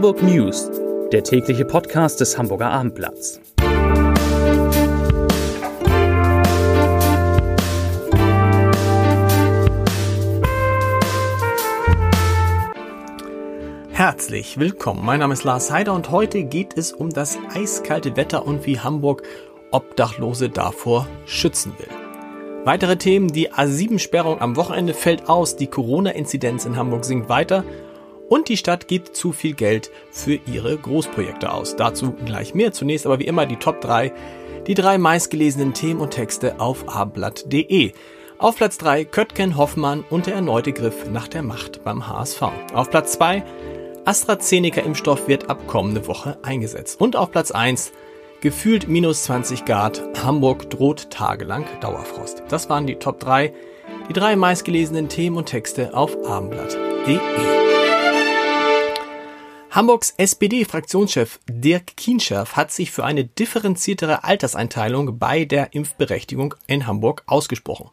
Hamburg News, der tägliche Podcast des Hamburger Abendblatts. Herzlich willkommen. Mein Name ist Lars Heider und heute geht es um das eiskalte Wetter und wie Hamburg Obdachlose davor schützen will. Weitere Themen, die A7-Sperrung am Wochenende fällt aus, die Corona-Inzidenz in Hamburg sinkt weiter und die Stadt gibt zu viel Geld für ihre Großprojekte aus. Dazu gleich mehr. Zunächst aber wie immer die Top 3, die drei meistgelesenen Themen und Texte auf abendblatt.de. Auf Platz 3 Köttgen Hoffmann und der erneute Griff nach der Macht beim HSV. Auf Platz 2 AstraZeneca-Impfstoff wird ab kommende Woche eingesetzt. Und auf Platz 1 gefühlt minus 20 Grad. Hamburg droht tagelang Dauerfrost. Das waren die Top 3, die drei meistgelesenen Themen und Texte auf abendblatt.de. Hamburgs SPD-Fraktionschef Dirk Kienscherf hat sich für eine differenziertere Alterseinteilung bei der Impfberechtigung in Hamburg ausgesprochen.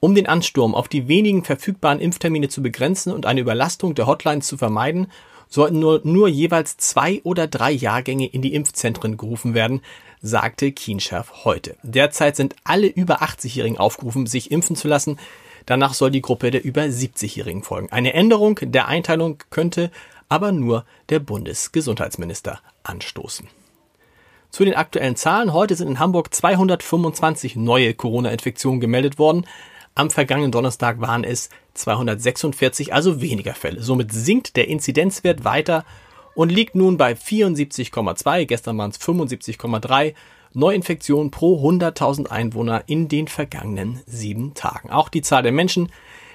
Um den Ansturm auf die wenigen verfügbaren Impftermine zu begrenzen und eine Überlastung der Hotlines zu vermeiden, sollten nur, nur jeweils zwei oder drei Jahrgänge in die Impfzentren gerufen werden, sagte Kienscherf heute. Derzeit sind alle über 80-Jährigen aufgerufen, sich impfen zu lassen. Danach soll die Gruppe der über 70-Jährigen folgen. Eine Änderung der Einteilung könnte aber nur der Bundesgesundheitsminister anstoßen. Zu den aktuellen Zahlen. Heute sind in Hamburg 225 neue Corona-Infektionen gemeldet worden. Am vergangenen Donnerstag waren es 246, also weniger Fälle. Somit sinkt der Inzidenzwert weiter und liegt nun bei 74,2. Gestern waren es 75,3 Neuinfektionen pro 100.000 Einwohner in den vergangenen sieben Tagen. Auch die Zahl der Menschen,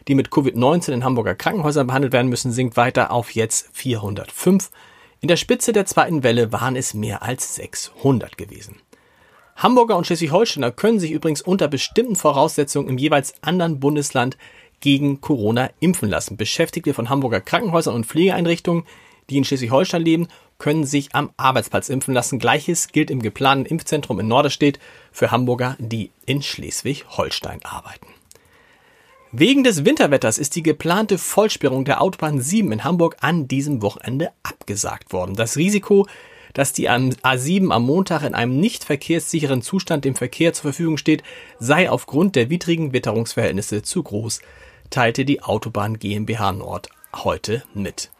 die mit Covid-19 in Hamburger Krankenhäusern behandelt werden müssen, sinkt weiter auf jetzt 405. In der Spitze der zweiten Welle waren es mehr als 600 gewesen. Hamburger und Schleswig-Holsteiner können sich übrigens unter bestimmten Voraussetzungen im jeweils anderen Bundesland gegen Corona impfen lassen. Beschäftigte von Hamburger Krankenhäusern und Pflegeeinrichtungen, die in Schleswig-Holstein leben, können sich am Arbeitsplatz impfen lassen. Gleiches gilt im geplanten Impfzentrum in Norderstedt für Hamburger, die in Schleswig-Holstein arbeiten. Wegen des Winterwetters ist die geplante Vollsperrung der Autobahn 7 in Hamburg an diesem Wochenende abgesagt worden. Das Risiko, dass die A7 am Montag in einem nicht verkehrssicheren Zustand dem Verkehr zur Verfügung steht, sei aufgrund der widrigen Witterungsverhältnisse zu groß, teilte die Autobahn GmbH Nord heute mit.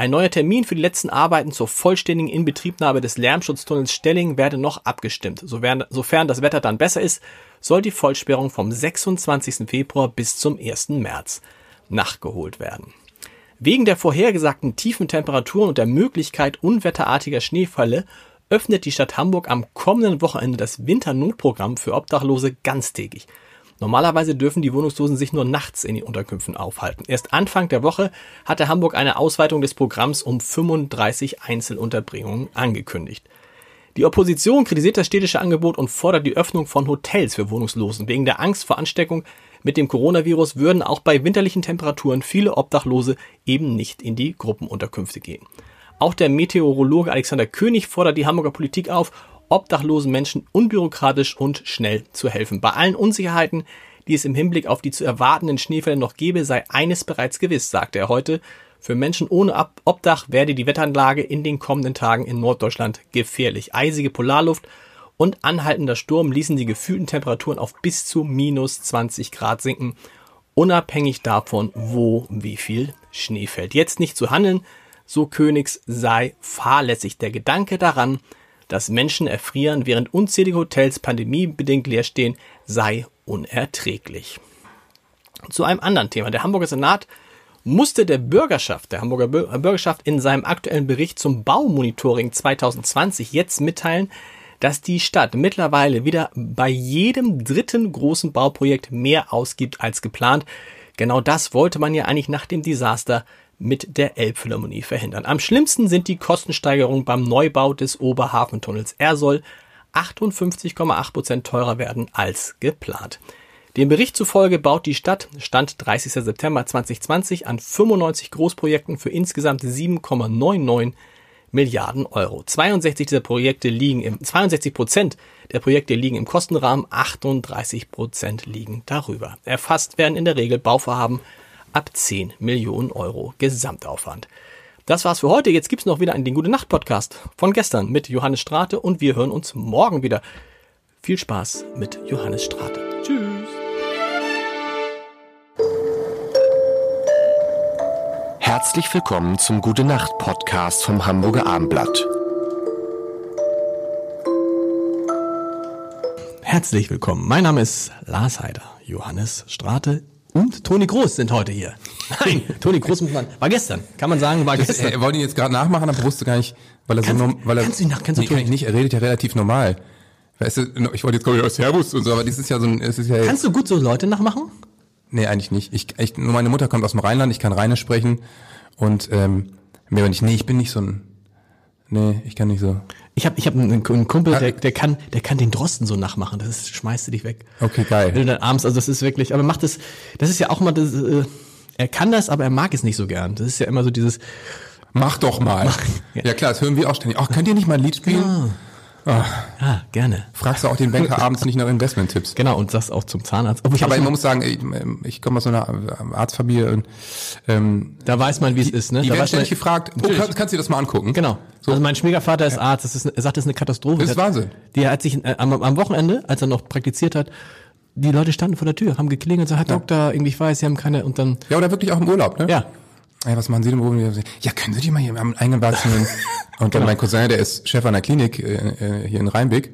Ein neuer Termin für die letzten Arbeiten zur vollständigen Inbetriebnahme des Lärmschutztunnels Stelling werde noch abgestimmt. Sofern das Wetter dann besser ist, soll die Vollsperrung vom 26. Februar bis zum 1. März nachgeholt werden. Wegen der vorhergesagten tiefen Temperaturen und der Möglichkeit unwetterartiger Schneefälle öffnet die Stadt Hamburg am kommenden Wochenende das Winternotprogramm für Obdachlose ganztägig. Normalerweise dürfen die Wohnungslosen sich nur nachts in den Unterkünften aufhalten. Erst Anfang der Woche hatte Hamburg eine Ausweitung des Programms um 35 Einzelunterbringungen angekündigt. Die Opposition kritisiert das städtische Angebot und fordert die Öffnung von Hotels für Wohnungslosen. Wegen der Angst vor Ansteckung mit dem Coronavirus würden auch bei winterlichen Temperaturen viele Obdachlose eben nicht in die Gruppenunterkünfte gehen. Auch der Meteorologe Alexander König fordert die Hamburger Politik auf, obdachlosen Menschen unbürokratisch und schnell zu helfen. Bei allen Unsicherheiten, die es im Hinblick auf die zu erwartenden Schneefälle noch gebe, sei eines bereits gewiss, sagte er heute. Für Menschen ohne Obdach werde die Wetteranlage in den kommenden Tagen in Norddeutschland gefährlich. Eisige Polarluft und anhaltender Sturm ließen die gefühlten Temperaturen auf bis zu minus 20 Grad sinken, unabhängig davon, wo wie viel Schnee fällt. Jetzt nicht zu handeln, so Königs sei fahrlässig. Der Gedanke daran, dass Menschen erfrieren, während unzählige Hotels pandemiebedingt leer stehen, sei unerträglich. Zu einem anderen Thema. Der Hamburger Senat musste der Bürgerschaft, der Hamburger Bürgerschaft in seinem aktuellen Bericht zum Baumonitoring 2020 jetzt mitteilen, dass die Stadt mittlerweile wieder bei jedem dritten großen Bauprojekt mehr ausgibt als geplant. Genau das wollte man ja eigentlich nach dem Desaster mit der Elbphilharmonie verhindern. Am schlimmsten sind die Kostensteigerungen beim Neubau des Oberhafentunnels. Er soll 58,8 Prozent teurer werden als geplant. Dem Bericht zufolge baut die Stadt, Stand 30. September 2020, an 95 Großprojekten für insgesamt 7,99 Milliarden Euro. 62 dieser Projekte liegen im, 62 Prozent der Projekte liegen im Kostenrahmen, 38 Prozent liegen darüber. Erfasst werden in der Regel Bauvorhaben ab 10 Millionen Euro Gesamtaufwand. Das war's für heute. Jetzt gibt's noch wieder einen Den Gute Nacht Podcast von gestern mit Johannes Strate und wir hören uns morgen wieder. Viel Spaß mit Johannes Strate. Tschüss. Herzlich willkommen zum Gute Nacht Podcast vom Hamburger Armblatt. Herzlich willkommen. Mein Name ist Lars Heider. Johannes Strate und Toni Groß sind heute hier. Nein, Toni Groß muss man, war gestern. Kann man sagen, war Das, gestern. er wollte ihn jetzt gerade nachmachen, aber wusste gar nicht, weil er Kannst- so weil er, kannst du ihn nach- kannst du nee, kann tun? ich nicht, er redet ja relativ normal. Weißt du, ich wollte jetzt glaube ich aus Servus und so, aber das ist ja so ein, es ist ja jetzt, Kannst du gut so Leute nachmachen? nee, eigentlich nicht. Ich, ich, nur meine Mutter kommt aus dem Rheinland, ich kann Rheinisch sprechen und ähm, mehr aber nicht. Nee, ich bin nicht so ein, nee, ich kann nicht so. Ich habe ich hab einen, einen Kumpel, der, der kann, der kann den Drosten so nachmachen. Das ist, schmeißt du dich weg. Okay, geil. Wenn du dann abends, also das ist wirklich, aber macht das, das ist ja auch mal das, äh, er kann das, aber er mag es nicht so gern. Das ist ja immer so dieses, Mach doch mal. Ja. Ja. klar, das hören wir auch ständig. Ach, könnt ihr nicht mal ein Lied spielen? Ah, gerne. Fragst du auch den Banker abends nicht nach Investment-Tipps? Genau, und das auch zum Zahnarzt. Obwohl ich Aber schon- muss sagen, ich, ich komme aus so einer Arztfamilie und ähm, da weiß man, wie es ist, ne? die da werden weiß man, ständig gefragt, oh, Natürlich. kann, kannst du dir das mal angucken? Genau. So. Also mein Schwiegervater ist Arzt. Das ist, er sagt, das ist eine Katastrophe. Das ist Wahnsinn. Der hat sich äh, am, am Wochenende, als er noch praktiziert hat, die Leute standen vor der Tür, haben geklingelt und gesagt, Herr Doktor, irgendwie ich weiß, Sie haben keine, und dann, Ja, oder wirklich auch im Urlaub, ne? ja. Ey, was machen Sie denn? Wo Ja, können Sie die mal hier am eingewachsenen... Und dann mein Cousin, der ist Chef an der Klinik äh, äh, hier in Rheinbeck.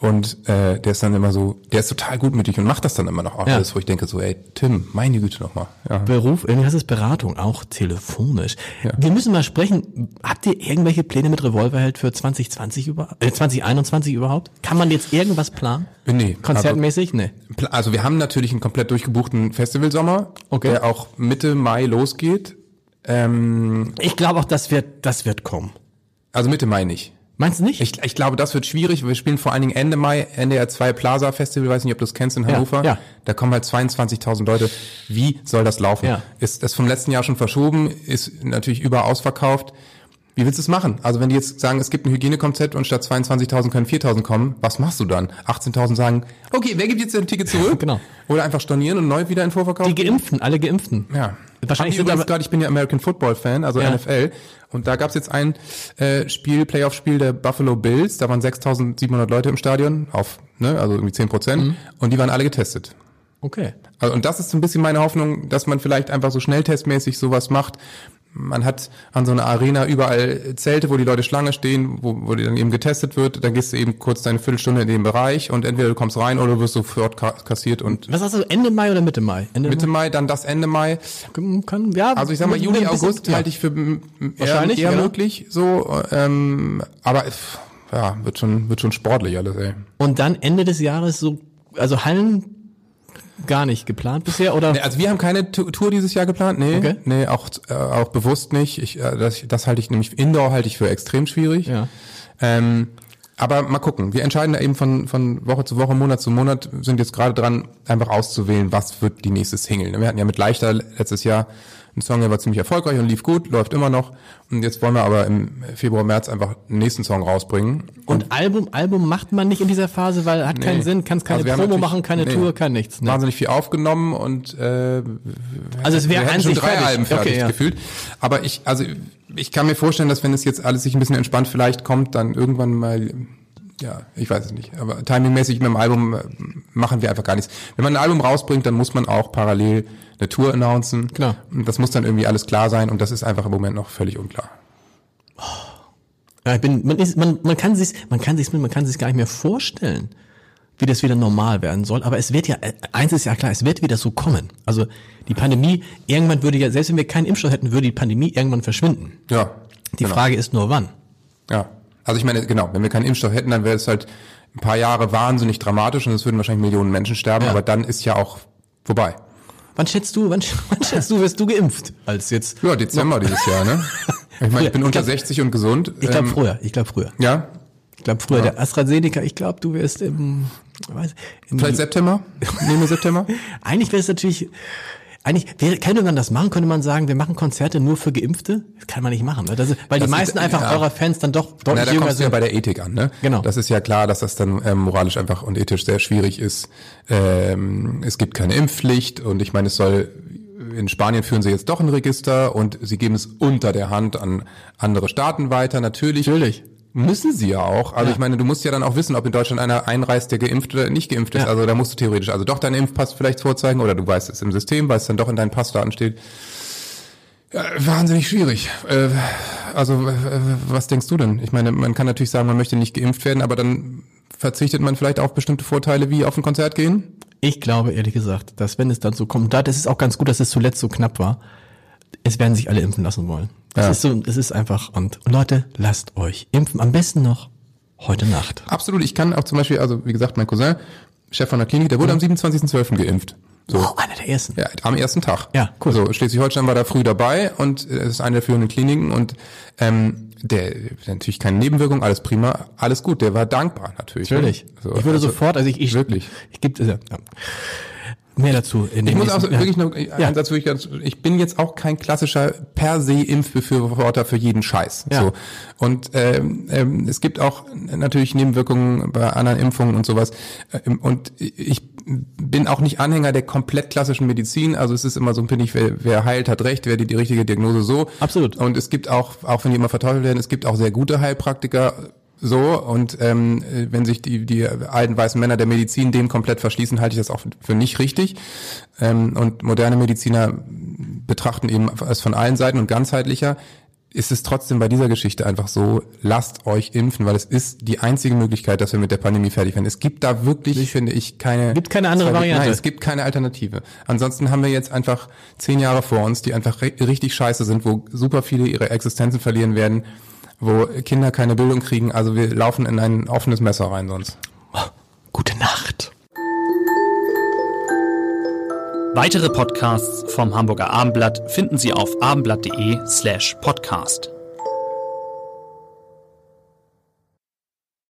Und äh, der ist dann immer so, der ist total gutmütig und macht das dann immer noch auch Ja. alles, wo ich denke so, ey, Tim, meine Güte nochmal. Ja. Beruf, irgendwie heißt es Beratung, auch telefonisch. Wir müssen mal sprechen. Habt ihr irgendwelche Pläne mit Revolverheld für 2020 über, äh, 2021 überhaupt? Kann man jetzt irgendwas planen? Nee. Konzertmäßig? nee. Also, also wir haben natürlich einen komplett durchgebuchten Festivalsommer, Okay. der auch Mitte Mai losgeht. Ähm, Ich glaube auch, das wird, das wird kommen. also Mitte Mai nicht. Meinst du nicht? Ich, ich glaube, das wird schwierig. Wir spielen vor allen Dingen Ende Mai, NDR 2 Plaza Festival, weiß nicht, ob du das kennst in Ja, Hannover. ja. Da kommen halt 22.000 Leute. Wie soll das laufen? Ja. Ist das vom letzten Jahr schon verschoben, ist natürlich überall ausverkauft. Wie willst du es machen? Also wenn die jetzt sagen, es gibt ein Hygienekonzept und statt 22.000 können 4.000 kommen, was machst du dann? 18.000 sagen, okay, wer gibt jetzt ein Ticket zurück? Genau. Oder einfach stornieren und neu wieder in Vorverkauf? die Geimpften, alle Geimpften. Ja. Wahrscheinlich sind übrigens gerade, ich bin ja American Football Fan, also Ja. NFL, und da gab's jetzt ein äh, Spiel, Playoff-Spiel der Buffalo Bills, da waren 6.700 Leute im Stadion, auf, ne, also irgendwie 10 Prozent, Mhm. und die waren alle getestet. okay. Also, und das ist so ein bisschen meine Hoffnung, dass man vielleicht einfach so schnelltestmäßig sowas macht. Man hat an so einer Arena überall Zelte, wo die Leute Schlange stehen, wo, wo die dann eben getestet wird. Dann gehst du eben kurz deine Viertelstunde in den Bereich und entweder du kommst rein oder du wirst sofort ka kassiert und Was hast du, Ende Mai oder Mitte Mai? Ende Mitte Mai, dann das Ende Mai. Kann, ja, Also ich sag mal, Juli, bisschen- August ja. halte ich für m, eher, Wahrscheinlich, eher ja. möglich so. Ähm, aber ja, wird schon, wird schon sportlich alles, ey. Und dann Ende des Jahres so, also Hallen gar nicht geplant bisher oder? Nee, also wir haben keine Tour dieses Jahr geplant, nee. Okay. Nee, auch, äh, auch bewusst nicht. Ich, äh, das, das halte ich nämlich, Indoor halte ich für extrem schwierig. Ja. Ähm, aber mal gucken. Wir entscheiden da eben von, von Woche zu Woche, Monat zu Monat, sind jetzt gerade dran, einfach auszuwählen, was wird die nächste Single. Wir hatten ja mit Leichter letztes Jahr einen Song, der war ziemlich erfolgreich und lief gut, läuft immer noch. Und jetzt wollen wir aber im Februar, März einfach den nächsten Song rausbringen. Und Album, Album macht man nicht in dieser Phase, weil hat keinen Nee. Sinn, kannst keine Also wir haben Promo machen, keine nee. Tour, kein nichts. Ne? Wahnsinnig viel aufgenommen und äh, Also es wäre schon drei fertig. Alben fertig okay, ja. gefühlt. Aber ich, also ich kann mir vorstellen, dass wenn es jetzt alles sich ein bisschen entspannt vielleicht kommt, dann irgendwann mal, ja, ich weiß es nicht. Aber timingmäßig mit dem Album äh, machen wir einfach gar nichts. Wenn man ein Album rausbringt, dann muss man auch parallel eine Tour announcen. Klar. Und das muss dann irgendwie alles klar sein und das ist einfach im Moment noch völlig unklar. Ja, ich bin, man, ist, man, man kann sich, man kann sich, man kann sich gar nicht mehr vorstellen, wie das wieder normal werden soll. Aber es wird ja, äh, eins ist ja klar, es wird wieder so kommen. Also die Pandemie, irgendwann würde ja, selbst wenn wir keinen Impfstoff hätten, würde die Pandemie irgendwann verschwinden. Ja. Die genau. Frage ist nur wann. Ja. Also ich meine, genau, wenn wir keinen Impfstoff hätten, dann wäre es halt ein paar Jahre wahnsinnig dramatisch und es würden wahrscheinlich Millionen Menschen sterben, Ja. aber dann ist ja auch vorbei. Wann schätzt du, wann, wann schätzt du, wirst du geimpft? Als jetzt? Ja, Dezember dieses Jahr, ne? Ich meine, ich bin Ich unter glaub- 60 und gesund. Ich glaube Ähm, früher, ich glaube früher. Ja, Ich glaube früher, der AstraZeneca, ich glaube, du wirst im, weiß, im vielleicht September? Nehmen wir September? Eigentlich wäre es natürlich, eigentlich wäre, könnte man das machen, könnte man sagen, wir machen Konzerte nur für Geimpfte? Das kann man nicht machen, ne? das ist, weil Das die ist- meisten einfach ja. eurer Fans dann doch Na, deutlich da jünger du ja sind. bei der Ethik an, ne? Genau. Das ist ja klar, dass das dann ähm, moralisch einfach und ethisch sehr schwierig ist. Ähm, es gibt keine Impfpflicht und ich meine, es soll in Spanien führen sie jetzt doch ein Register und sie geben es unter der Hand an andere Staaten weiter. Natürlich. Natürlich. Müssen sie ja auch. Also Ja. ich meine, du musst ja dann auch wissen, ob in Deutschland einer einreist, der geimpft oder nicht geimpft ist. Ja. Also da musst du theoretisch also doch deinen Impfpass vielleicht vorzeigen oder du weißt es im System, weil es dann doch in deinen Passdaten steht. Ja, wahnsinnig schwierig. Äh, also äh, was denkst du denn? Ich meine, man kann natürlich sagen, man möchte nicht geimpft werden, aber dann verzichtet man vielleicht auf bestimmte Vorteile wie auf ein Konzert gehen? Ich glaube ehrlich gesagt, dass wenn es dann so kommt, da das ist auch ganz gut, dass es zuletzt so knapp war. Es werden sich alle impfen lassen wollen. Es Ja. ist so, es ist einfach und, Leute, lasst euch impfen. Am besten noch heute Nacht. Absolut. Ich kann auch zum Beispiel, also wie gesagt, mein Cousin, Chef von der Klinik, der wurde am 27.12. geimpft. So. Wow, einer der ersten. Ja, am ersten Tag. Ja, cool. So, Schleswig-Holstein war da früh dabei und es ist eine der führenden Kliniken und ähm, der natürlich keine Nebenwirkung, alles prima, alles gut. Der war dankbar natürlich. Natürlich. So, ich würde also, sofort, also ich, ich Wirklich. Ich gibt ja, ja. Mehr dazu. In Ich muss auch nächsten- wirklich ja. noch einen Satz wirklich ganz, ich bin jetzt auch kein klassischer per se Impfbefürworter für jeden Scheiß. Ja. So. Und ähm, ähm, es gibt auch natürlich Nebenwirkungen bei anderen Impfungen und sowas. Ähm, und ich bin auch nicht Anhänger der komplett klassischen Medizin. Also es ist immer so, finde ich, wer, wer heilt, hat recht, wer die, die richtige Diagnose so. Absolut. Und es gibt auch, auch wenn die immer verteufelt werden, es gibt auch sehr gute Heilpraktiker. So, und ähm, äh, wenn sich die, die alten weißen Männer der Medizin dem komplett verschließen, halte ich das auch für nicht richtig. Ähm, und moderne Mediziner betrachten eben es von allen Seiten und ganzheitlicher. Ist es trotzdem bei dieser Geschichte einfach so, lasst euch impfen, weil es ist die einzige Möglichkeit, dass wir mit der Pandemie fertig werden. Es gibt da wirklich, finde ich, keine... Gibt keine andere Variante. Nein, es gibt keine Alternative. Ansonsten haben wir jetzt einfach zehn Jahre vor uns, die einfach ri- richtig scheiße sind, wo super viele ihre Existenzen verlieren werden, wo Kinder keine Bildung kriegen. Also wir laufen in ein offenes Messer rein sonst. Gute Nacht. Weitere Podcasts vom Hamburger Abendblatt finden Sie auf abendblatt.de slash podcast.